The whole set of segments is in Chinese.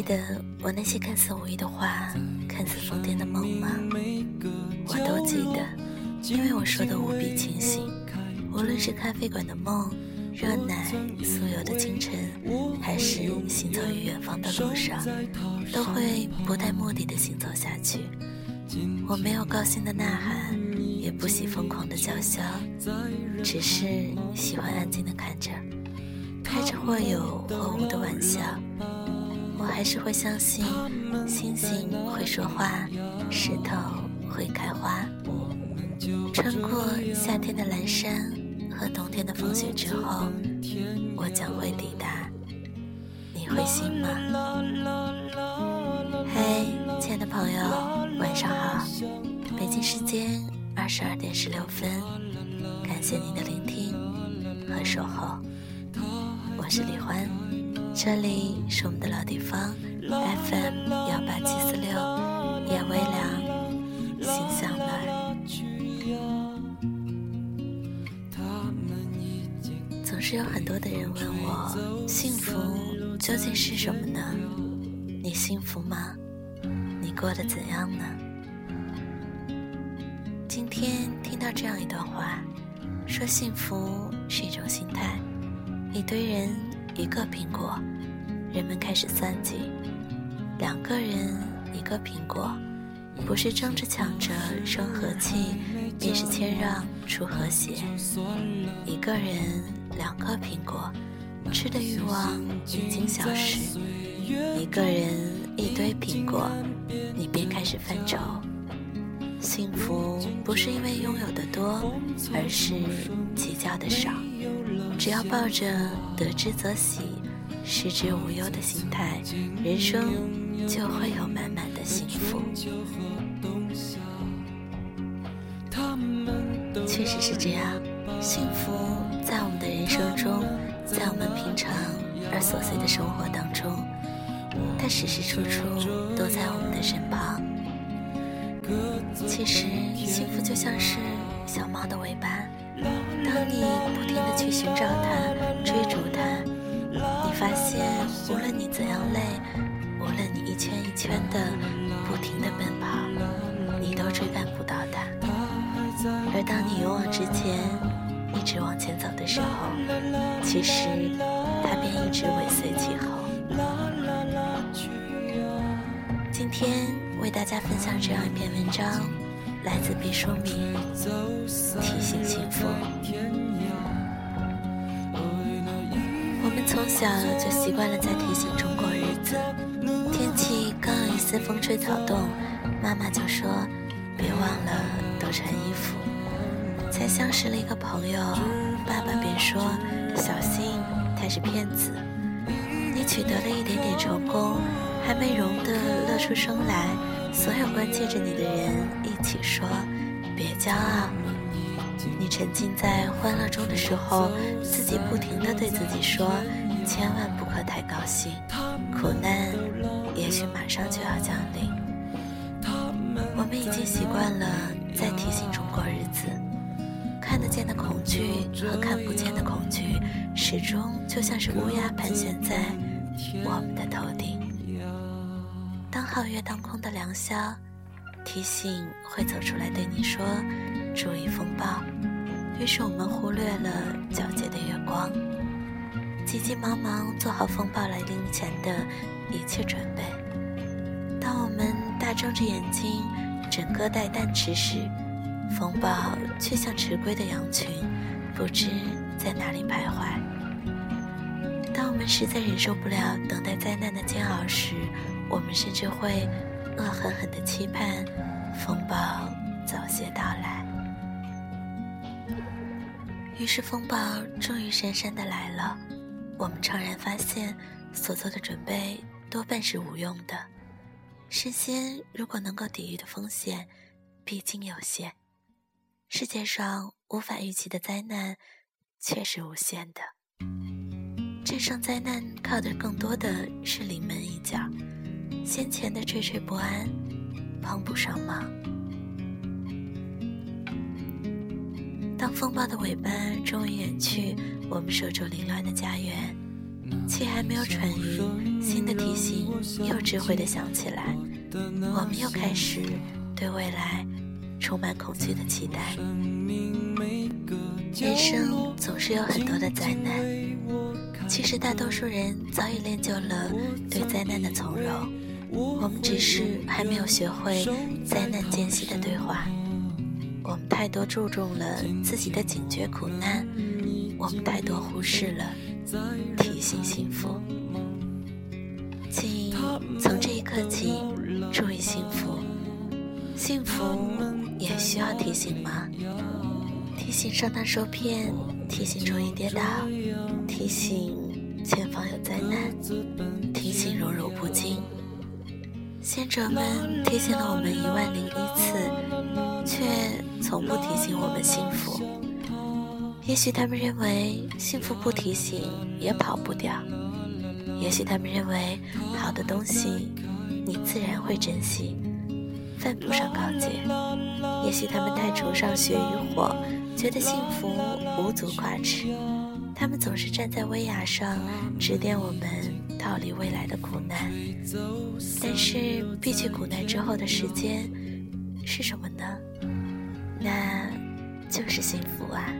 记得我那些看似无意的话，看似疯癫的梦吗？我都记得，因为我说的无比清醒。无论是咖啡馆的梦、热奶、酥油的清晨，还是行走于远方的路上，都会不带目的的行走下去。我没有高兴的呐喊，也不喜疯狂的叫嚣，只是喜欢安静的看着，开着或有或无的玩笑。我还是会相信，星星会说话，石头会开花。穿过夏天的蓝山和冬天的风雪之后，我将会抵达。你会信吗？嘿，亲爱的朋友，晚上好！北京时间二十二点十六分，感谢您的聆听和守候。我是李欢，这里是我们的老地方 FM 幺八七四六，夜微凉，心向暖。总是有很多的人问我，幸福究竟是什么呢？你幸福吗？你过得怎样呢？今天听到这样一段话，说幸福是一种心态。一堆人一个苹果，人们开始算计；两个人一个苹果，不是争着抢着生和气，便是谦让出和谐。一个人两个苹果，吃的欲望已经消失；一个人一堆苹果，你便开始犯愁。幸福不是因为拥有的多，而是计较的少。只要抱着得之则喜，失之无忧的心态，人生就会有满满的幸福。确实是这样，幸福在我们的人生中，在我们平常而琐碎的生活当中，它时时处处都在我们的身旁。其实，幸福就像是小猫的尾巴。当你不停地去寻找它、追逐它，你发现无论你怎样累，无论你一圈一圈的不停地奔跑，你都追赶不到它。而当你勇往直前、一直往前走的时候，其实它便一直尾随其后。今天为大家分享这样一篇文章。来自毕淑敏，提醒幸福。我们从小就习惯了在提醒中过日子。天气刚有一丝风吹草动，妈妈就说：“别忘了多穿衣服。”才相识了一个朋友，爸爸便说：“小心，他是骗子。”你取得了一点点成功，还没容得乐出声来。所有关切着你的人一起说：“别骄傲。”你沉浸在欢乐中的时候，自己不停地对自己说：“千万不可太高兴，苦难也许马上就要降临。”我们已经习惯了在提醒中过日子，看得见的恐惧和看不见的恐惧，始终就像是乌鸦盘旋在我们的头顶。当皓月当空的良宵，提醒会走出来对你说：“注意风暴。”于是我们忽略了皎洁的月光，急急忙忙做好风暴来临前的一切准备。当我们大睁着眼睛，整个待旦迟时，风暴却像迟归的羊群，不知在哪里徘徊。当我们实在忍受不了等待灾难的煎熬时，我们甚至会恶狠狠地期盼风暴早些到来，于是风暴终于姗姗的来了。我们怅然发现，所做的准备多半是无用的。事先如果能够抵御的风险，毕竟有限。世界上无法预期的灾难，却是无限的。战胜灾难，靠的更多的是临门一脚。先前的惴惴不安，帮不上忙。当风暴的尾巴终于远去，我们守住凌乱的家园，气还没有喘匀，新的提醒又智慧的响起来，我们又开始对未来充满恐惧的期待。人生总是有很多的灾难，其实大多数人早已练就了对灾难的从容，我们只是还没有学会灾难间隙的对话。我们太多注重了自己的警觉苦难，我们太多忽视了提醒幸福。请从这一刻起注意幸福，幸福也需要提醒吗？提醒上当受骗，提醒注意跌倒，提醒前方有灾难，提醒荣辱不惊。先哲们提醒了我们一万零一次，却从不提醒我们幸福。也许他们认为幸福不提醒也跑不掉，也许他们认为好的东西你自然会珍惜，犯不上告诫。也许他们太崇尚血与火。觉得幸福无足挂齿，他们总是站在威亚上指点我们逃离未来的苦难。但是，避去苦难之后的时间是什么呢？那就是幸福啊！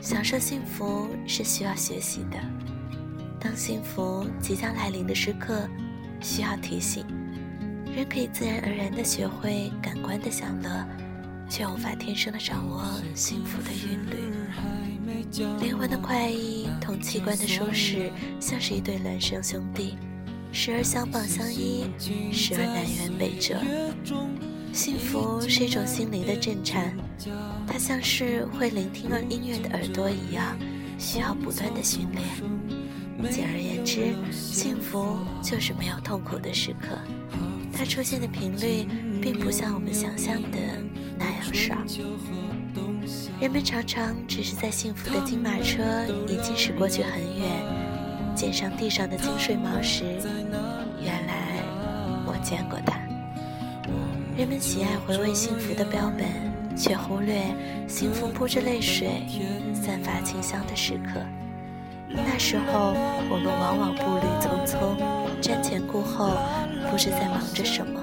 享受幸福是需要学习的。当幸福即将来临的时刻，需要提醒。人可以自然而然地学会感官的享乐。却无法天生的掌握幸福的韵律，灵魂的快意同器官的舒适，像是一对孪生兄弟，时而相傍相依，时而南辕北辙。幸福是一种心灵的震颤，它像是会聆听了音乐的耳朵一样，需要不断的训练。简而言之，幸福就是没有痛苦的时刻，它出现的频率并不像我们想象的。那样少，人们常常只是在幸福的金马车已经驶过去很远，捡上地上的金穗毛时，原来我见过它。人们喜爱回味幸福的标本，却忽略幸福铺着泪水、散发清香的时刻。那时候，我们往往步履匆匆，瞻前顾后，不知在忙着什么。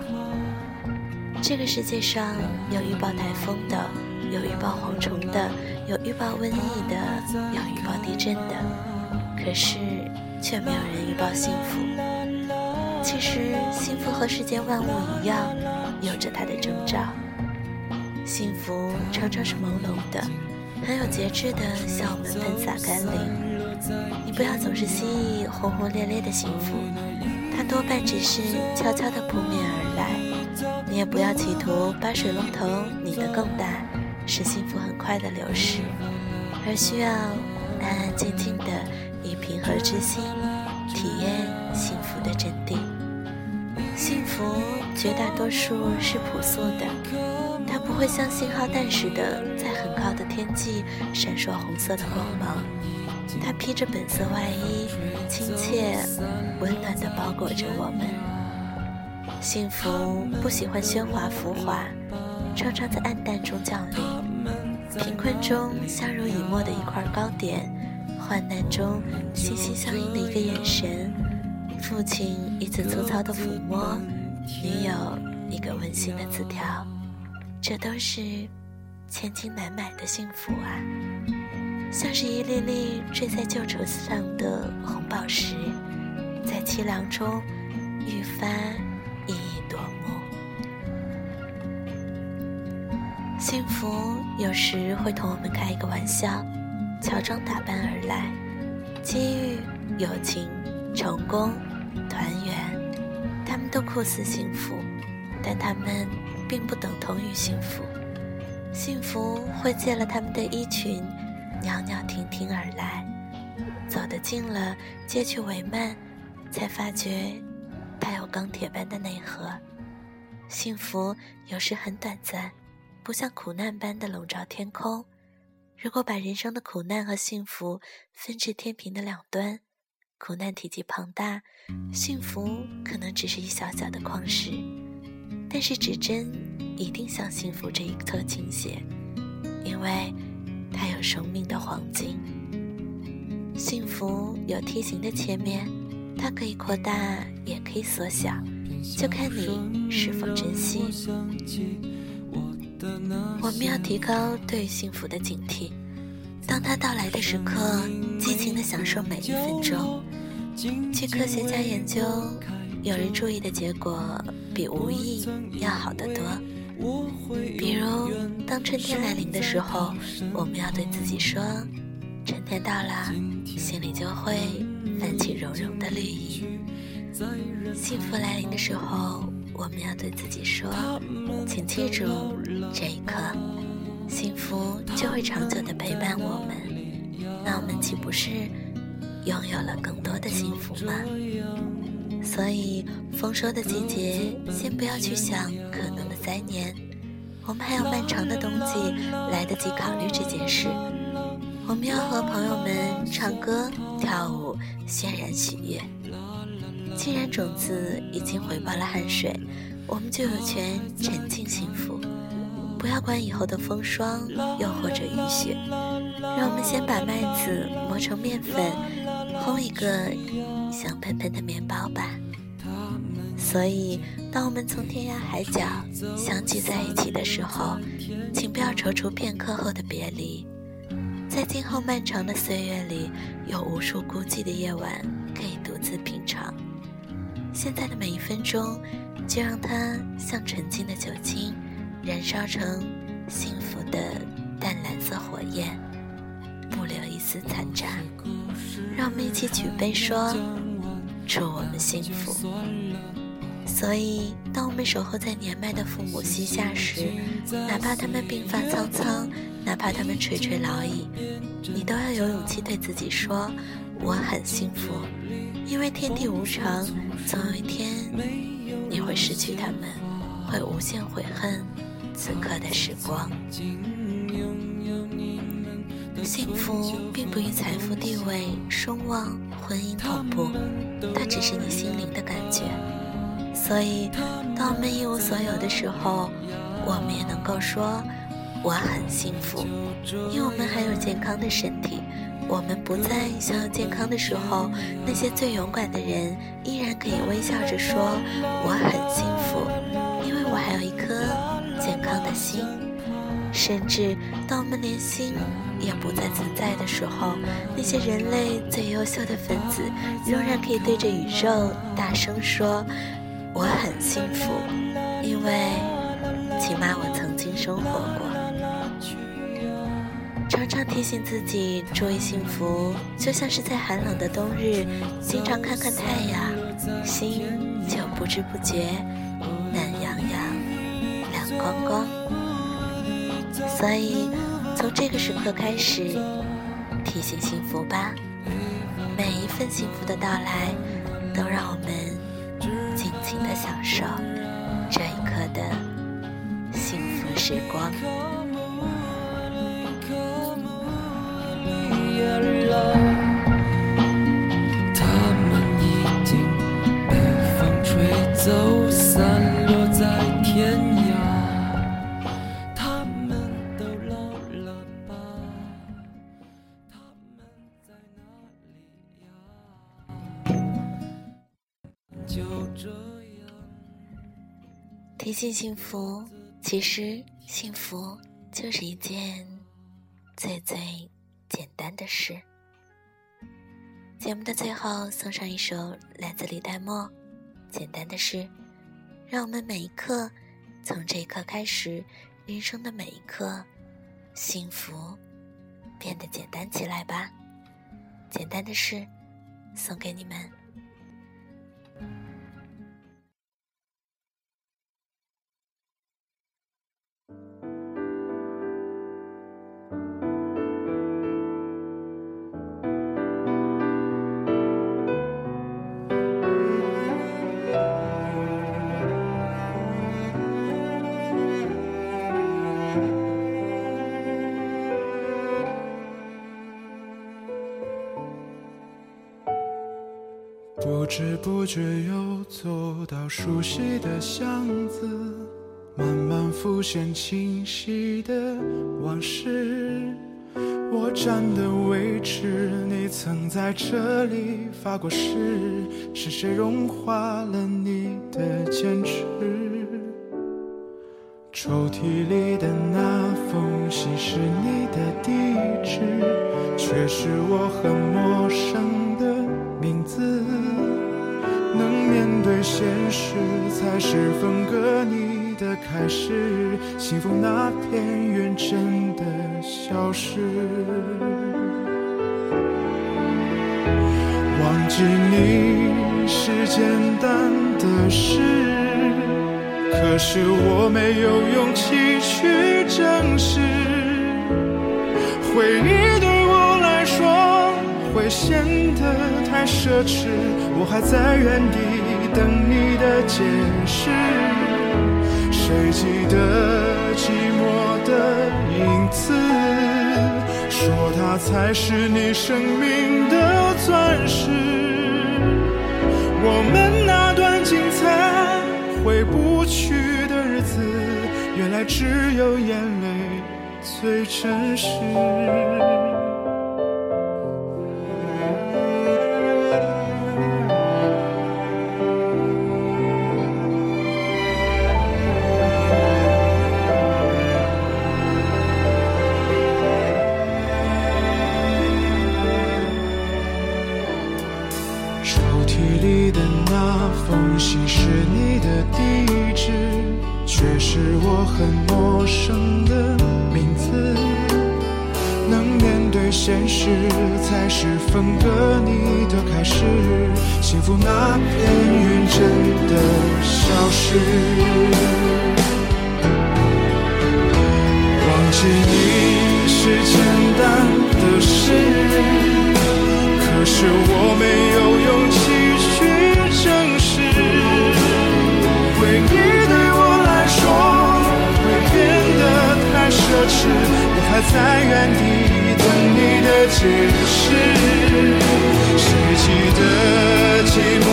这个世界上有预报台风的，有预报蝗虫的，有预报瘟疫的，有预报地震的，可是却没有人预报幸福。其实幸福和世间万物一样，有着它的征兆。幸福常常是朦胧的，很有节制的向我们喷洒甘霖。你不要总是希冀轰轰烈烈的幸福，它多半只是悄悄地扑面而来。你也不要企图把水龙头拧得更大，使幸福很快的流逝，而需要安安静静的以平和之心体验幸福的真谛。幸福绝大多数是朴素的，它不会像信号弹似的在很高的天际闪烁红色的光芒，它披着本色外衣，亲切温暖地包裹着我们。幸福不喜欢喧哗浮华，常常在暗淡中降临。贫困中相濡以沫的一块糕点，患难中心心相印的一个眼神，父亲一次粗糙的抚摸，女友一个温馨的字条，这都是千金难买的幸福啊！像是一粒粒坠在旧绸子上的红宝石，在凄凉中愈发。幸福有时会同我们开一个玩笑，乔装打扮而来。机遇、友情、成功、团圆，他们都酷似幸福，但他们并不等同于幸福。幸福会借了他们的衣裙，袅袅婷婷而来。走得近了，接去帷幔，才发觉。它有钢铁般的内核，幸福有时很短暂，不像苦难般的笼罩天空。如果把人生的苦难和幸福分至天平的两端，苦难体积庞大，幸福可能只是一小小的矿石。但是指针一定向幸福这一侧倾斜，因为它有生命的黄金。幸福有梯形的切面，它可以扩大，也可以缩小，就看你是否珍惜。我们要提高对幸福的警惕，当它到来的时刻，尽情地享受每一分钟。据科学家研究，有人注意的结果比无意要好得多。比如，当春天来临的时候，我们要对自己说：“春天到了，心里就会泛起柔柔的绿意。”幸福来临的时候，我们要对自己说：“请记住这一刻，幸福就会长久的陪伴我们。”那我们岂不是拥有了更多的幸福吗？所以，丰收的季节，先不要去想可能的灾年，我们还有漫长的冬季，来得及考虑这件事。我们要和朋友们唱歌、跳舞，渲染喜悦。既然种子已经回报了汗水，我们就有权沉浸幸福。不要管以后的风霜，又或者雨雪，让我们先把麦子磨成面粉，烘一个香喷喷的面包吧。所以，当我们从天涯海角相聚在一起的时候，请不要踌躇片刻后的别离。在今后漫长的岁月里，有无数孤寂的夜晚可以独自品尝。现在的每一分钟，就让它像纯净的酒精，燃烧成幸福的淡蓝色火焰，不留一丝残渣。让我们一起举杯说：祝我们幸福。所以，当我们守候在年迈的父母膝下时，哪怕他们鬓发苍苍，哪怕他们垂垂老矣，你都要有勇气对自己说：“我很幸福。”因为天地无常，总有一天你会失去他们，会无限悔恨此刻的时光。幸福并不与财富、地位、声望、婚姻同步，它只是你心灵的感觉。所以，当我们一无所有的时候，我们也能够说我很幸福，因为我们还有健康的身体。我们不再想要健康的时候，那些最勇敢的人依然可以微笑着说我很幸福，因为我还有一颗健康的心。甚至当我们连心也不再存在的时候，那些人类最优秀的分子仍然可以对着宇宙大声说。我很幸福，因为起码我曾经生活过。常提醒自己注意幸福，就像是在寒冷的冬日，经常看看太阳，心就不知不觉暖洋洋、亮光光。所以，从这个时刻开始，提醒幸福吧。每一份幸福的到来，都让我们。尽情的享受这一刻的幸福时光。提醒幸福，其实幸福就是一件最最简单的事。节目的最后，送上一首来自李代沫《简单的事》，让我们每一刻，从这一刻开始，人生的每一刻，幸福变得简单起来吧。简单的事，送给你们。不知不觉又走到熟悉的巷子，慢慢浮现清晰的往事。我站的位置，你曾在这里发过誓，是谁融化了你的坚持？抽屉里的那封信是你的地址，却是我很陌生的名字。面对现实，才是分割你的开始。幸福那片云真的消失。忘记你是简单的事，可是我没有勇气去正视。回忆对我来说会显得太奢侈，我还在原地等你的解释。谁记得寂寞的影子？说它才是你生命的钻石。我们那段精彩回不去的日子，原来只有眼泪最真实。封信是你的地址，却是我很陌生的名字。能面对现实，才是分割你的开始。幸福那片云真的消失。忘记你是简单的事。可是我没有勇气时，我还在原地等你的解释。谁记得寂寞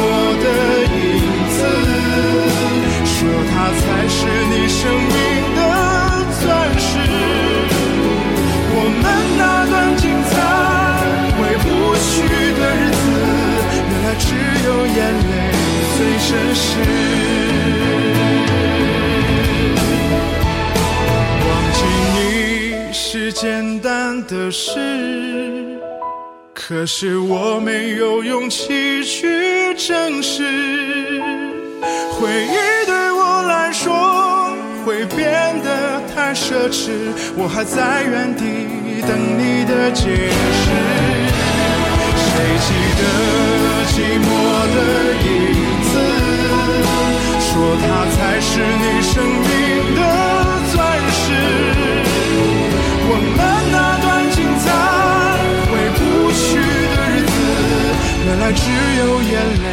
的影子？说它才是你生命的钻石。我们那段精彩回不去的日子，原来只有眼泪最真实。是简单的事，可是我没有勇气去正视。回忆对我来说会变得太奢侈，我还在原地等你的解释。谁记得寂寞的影子？说它才是你生命的原来只有眼泪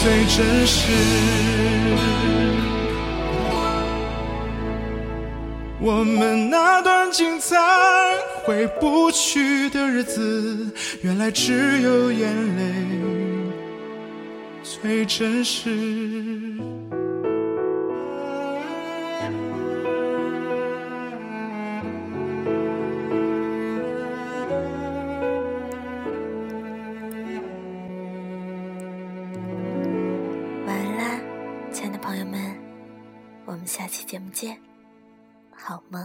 最真实。我们那段精彩回不去的日子，原来只有眼泪最真实。见，好梦。